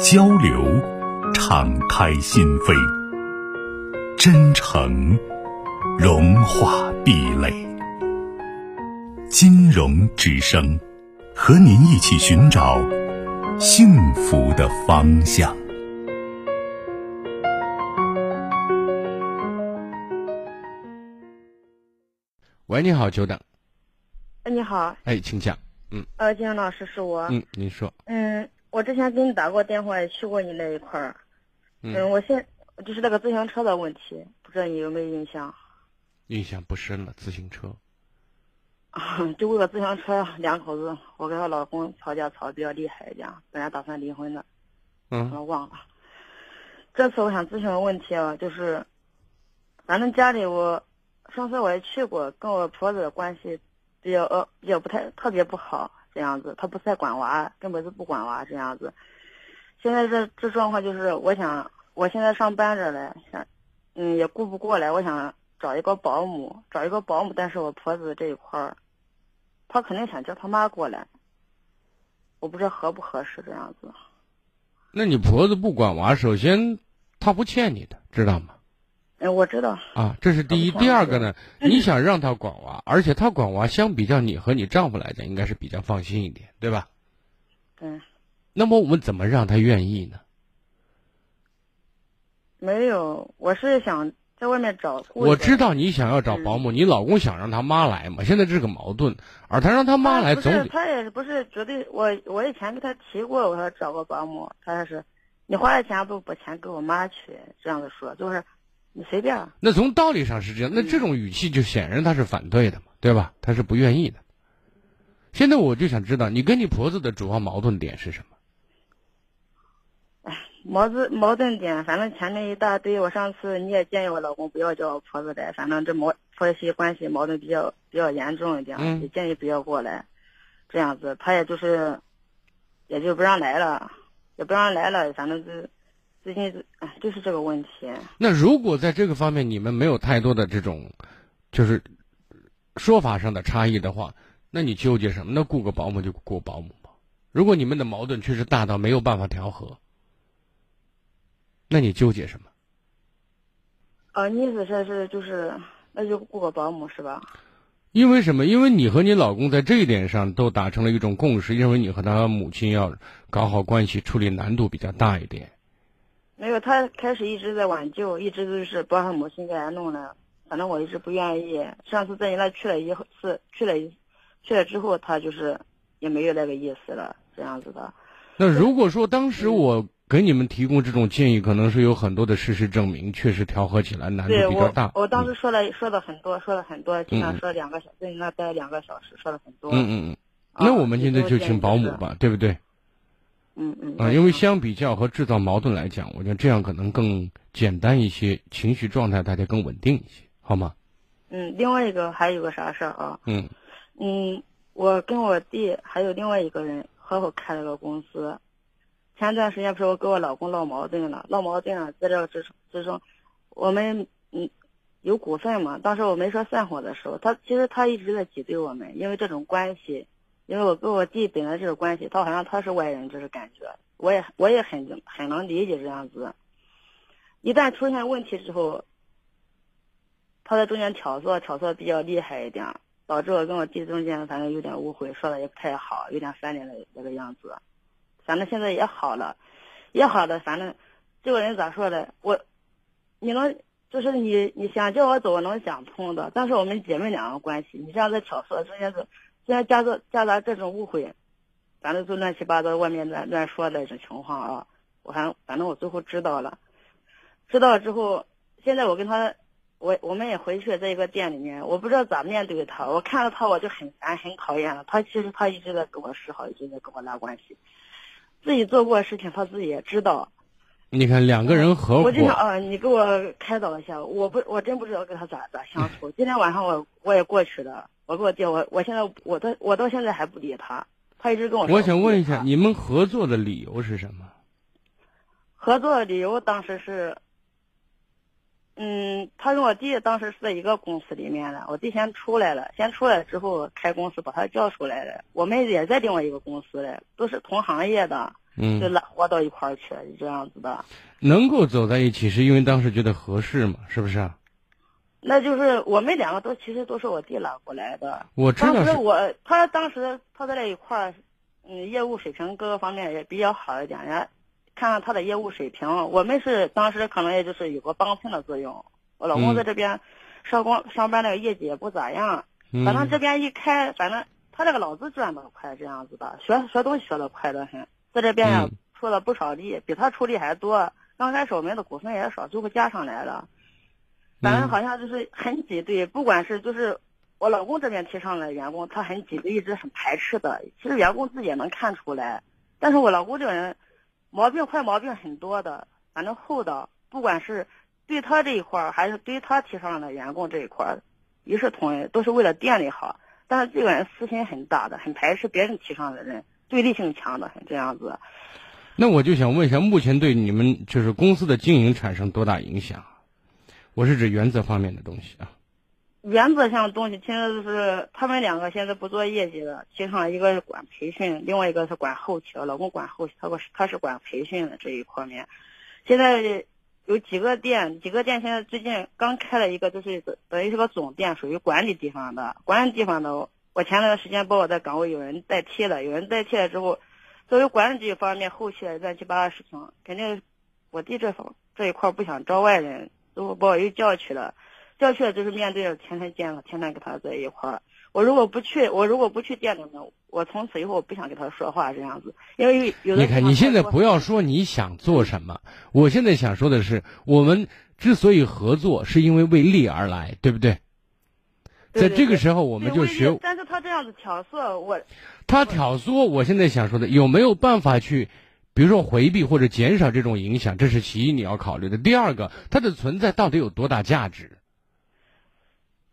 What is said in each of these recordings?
交流，敞开心扉；真诚，融化壁垒。金融之声，和您一起寻找幸福的方向。喂，你好，久等。哎，你好。哎，请讲。嗯。呃，金融老师是我。嗯，您说。嗯。我之前给你打过电话，也去过你那一块儿。嗯，我现就是那个自行车的问题，不知道你有没有印象？印象不深了，自行车。就为了自行车，两口子，我跟她老公吵架吵的比较厉害一点，本来打算离婚的。嗯。我忘了。这次我想咨询个问题啊，就是，反正家里我上次我也去过，跟我婆子的关系比较呃比较不太特别不好。这样子，他不太管娃，根本是不管娃这样子。现在这这状况就是，我想，我现在上班着嘞，想，嗯，也顾不过来，我想找一个保姆，找一个保姆。但是我婆子这一块儿，她肯定想叫他妈过来，我不知道合不合适这样子。那你婆子不管娃，首先她不欠你的，知道吗？哎，我知道啊，这是第一。第二个呢，你想让他管娃，而且他管娃，相比较你和你丈夫来讲，应该是比较放心一点，对吧？嗯。那么我们怎么让他愿意呢？没有，我是想在外面找。我知道你想要找保姆，你老公想让他妈来嘛？现在这个矛盾，而他让他妈来，总他也不是绝对。我我以前跟他提过，我说找个保姆，他还是你花了钱不把钱给我妈去，这样子说，就是。你随便。那从道理上是这样，那这种语气就显然他是反对的嘛，对吧？他是不愿意的。现在我就想知道，你跟你婆子的主要矛盾点是什么？哎，矛盾矛盾点，反正前面一大堆。我上次你也建议我老公不要叫我婆子来，反正这矛婆媳关系矛盾比较比较严重一点，也建议不要过来。这样子，他也就是，也就不让来了，也不让来了，反正是。最近哎，就是这个问题。那如果在这个方面你们没有太多的这种，就是说法上的差异的话，那你纠结什么？那雇个保姆就雇保姆吧。如果你们的矛盾确实大到没有办法调和，那你纠结什么？呃，你意思是是就是，那就雇个保姆是吧？因为什么？因为你和你老公在这一点上都达成了一种共识，认为你和他母亲要搞好关系，处理难度比较大一点。没有，他开始一直在挽救，一直都是帮他母亲给他弄的。反正我一直不愿意。上次在你那去了一次，去了，去了之后，他就是也没有那个意思了，这样子的。那如果说当时我给你们提供这种建议，可能是有很多的事实证明，确实调和起来难度比较大。我我当时说了说的很多，说了很多，经常说两个小在你那待两个小时，说了很多。嗯嗯嗯。那我们现在就请保姆吧，对不对？嗯嗯啊，因为相比较和制造矛盾来讲，我觉得这样可能更简单一些，情绪状态大家更稳定一些，好吗？嗯，另外一个还有个啥事儿啊？嗯嗯，我跟我弟还有另外一个人合伙开了个公司，前段时间不是我跟我老公闹矛盾了，闹矛盾了，在这之之中，我们嗯有股份嘛，当时我没说散伙的时候，他其实他一直在挤兑我们，因为这种关系。因为我跟我弟本来这个关系，他好像他是外人，就是感觉，我也我也很很能理解这样子。一旦出现问题之后，他在中间挑唆，挑唆比较厉害一点，导致我跟我弟中间反正有点误会，说的也不太好，有点翻脸的那个样子。反正现在也好了，也好了。反正这个人咋说的？我，你能就是你你想叫我走，我能想通的。但是我们姐妹两个关系，你这样在挑唆中间是。现在夹着夹杂这种误会，反正就乱七八糟，外面乱乱说的这种情况啊，我还反正我最后知道了，知道之后，现在我跟他，我我们也回去在一个店里面，我不知道咋面对他，我看到他我就很烦很讨厌了，他其实他一直在跟我示好，一直在跟我拉关系，自己做过的事情，他自己也知道。你看两个人合伙，我就想啊，你给我开导一下，我不，我真不知道跟他咋咋相处。今天晚上我我也过去了，我给我弟，我我现在我到我到现在还不理他，他一直跟我说。我想问一下，你们合作的理由是什么？合作的理由当时是，嗯，他跟我弟当时是在一个公司里面的，我弟先出来了，先出来之后开公司把他叫出来了，我们也在另外一个公司嘞，都是同行业的。嗯，就拉活到一块儿去了，就这样子的。能够走在一起，是因为当时觉得合适嘛？是不是啊？那就是我们两个都其实都是我弟拉过来的。我知道当时我他当时他在那一块儿，嗯，业务水平各个方面也比较好一点。人家看看他的业务水平，我们是当时可能也就是有个帮衬的作用。我老公在这边上工上班那个业绩也不咋样，反正这边一开，反正他那个脑子转的快，这样子的，学学东西学的快的很。在这边呀，出了不少力，比他出力还多。刚开始我们的股份也少，最后加上来了。反正好像就是很挤兑，不管是就是我老公这边提上来员工，他很挤兑，一直很排斥的。其实员工自己也能看出来，但是我老公这个人毛病坏毛病很多的，反正厚道。不管是对他这一块儿，还是对他提上来员工这一块儿，一视同仁，都是为了店里好。但是这个人私心很大的，很排斥别人提上来的人。对立性强的，这样子。那我就想问一下，目前对你们就是公司的经营产生多大影响？我是指原则方面的东西啊。原则上的东西，现在就是他们两个现在不做业绩了，其上一个是管培训，另外一个是管后期。老公管后期，他是他是管培训的这一方面。现在有几个店，几个店现在最近刚开了一个，就是等于是个总店，属于管理地方的，管理地方的。我前段时间把我的岗位有人代替了，有人代替了之后，作为管理这一方面后期的乱七八糟事情，肯定我弟这方这一块不想招外人，都把我又叫去了，叫去了就是面对着天天见了，天天跟他在一块儿。我如果不去，我如果不去店里面，我从此以后我不想跟他说话这样子，因为有的。你看，你现在不要说你想做什么，我现在想说的是，我们之所以合作，是因为为利而来，对不对？在这个时候，我们就学。但是他这样子挑唆我，他挑唆，我现在想说的，有没有办法去，比如说回避或者减少这种影响？这是其一，你要考虑的。第二个，它的存在到底有多大价值？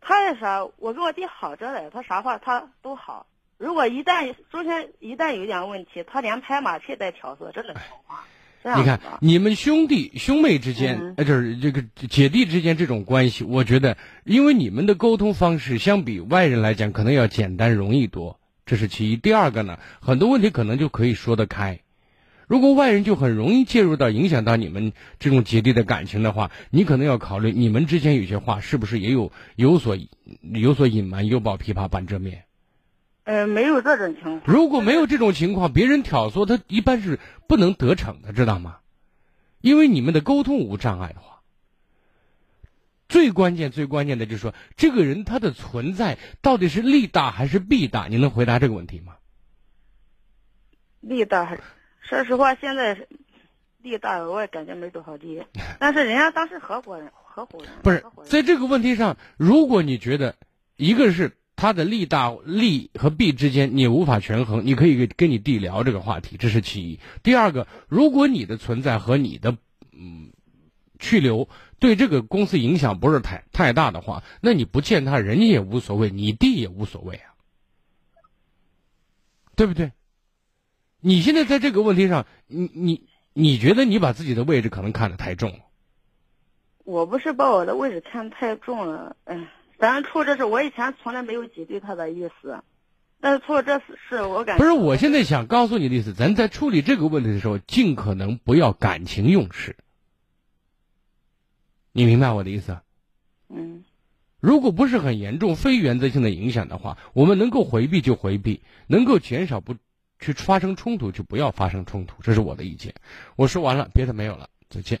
他也啥？我跟我弟好着嘞，他啥话他都好。如果一旦中间一旦有点问题，他连拍马屁带挑唆，真的。你看，你们兄弟兄妹之间，呃，就是这个姐弟之间这种关系，我觉得，因为你们的沟通方式相比外人来讲，可能要简单容易多，这是其一。第二个呢，很多问题可能就可以说得开。如果外人就很容易介入到影响到你们这种姐弟的感情的话，你可能要考虑你们之间有些话是不是也有有所有所隐瞒，犹抱琵琶半遮面。呃，没有这种情况。如果没有这种情况，别人挑唆他一般是不能得逞的，知道吗？因为你们的沟通无障碍的话，最关键、最关键的就是说，这个人他的存在到底是利大还是弊大？你能回答这个问题吗？利大还是？说实话，现在利大，我也感觉没多少利。但是人家当时合伙人，合伙人不是在这个问题上，如果你觉得一个是。他的利大利和弊之间你无法权衡，你可以跟你弟聊这个话题，这是其一。第二个，如果你的存在和你的嗯去留对这个公司影响不是太太大的话，那你不见他，人家也无所谓，你弟也无所谓啊，对不对？你现在在这个问题上，你你你觉得你把自己的位置可能看得太重了？我不是把我的位置看太重了，哎。咱出这事，我以前从来没有挤兑他的意思，但是出了这事，我感觉不是。我现在想告诉你的意思，咱在处理这个问题的时候，尽可能不要感情用事。你明白我的意思？嗯。如果不是很严重、非原则性的影响的话，我们能够回避就回避，能够减少不去发生冲突就不要发生冲突，这是我的意见。我说完了，别的没有了，再见。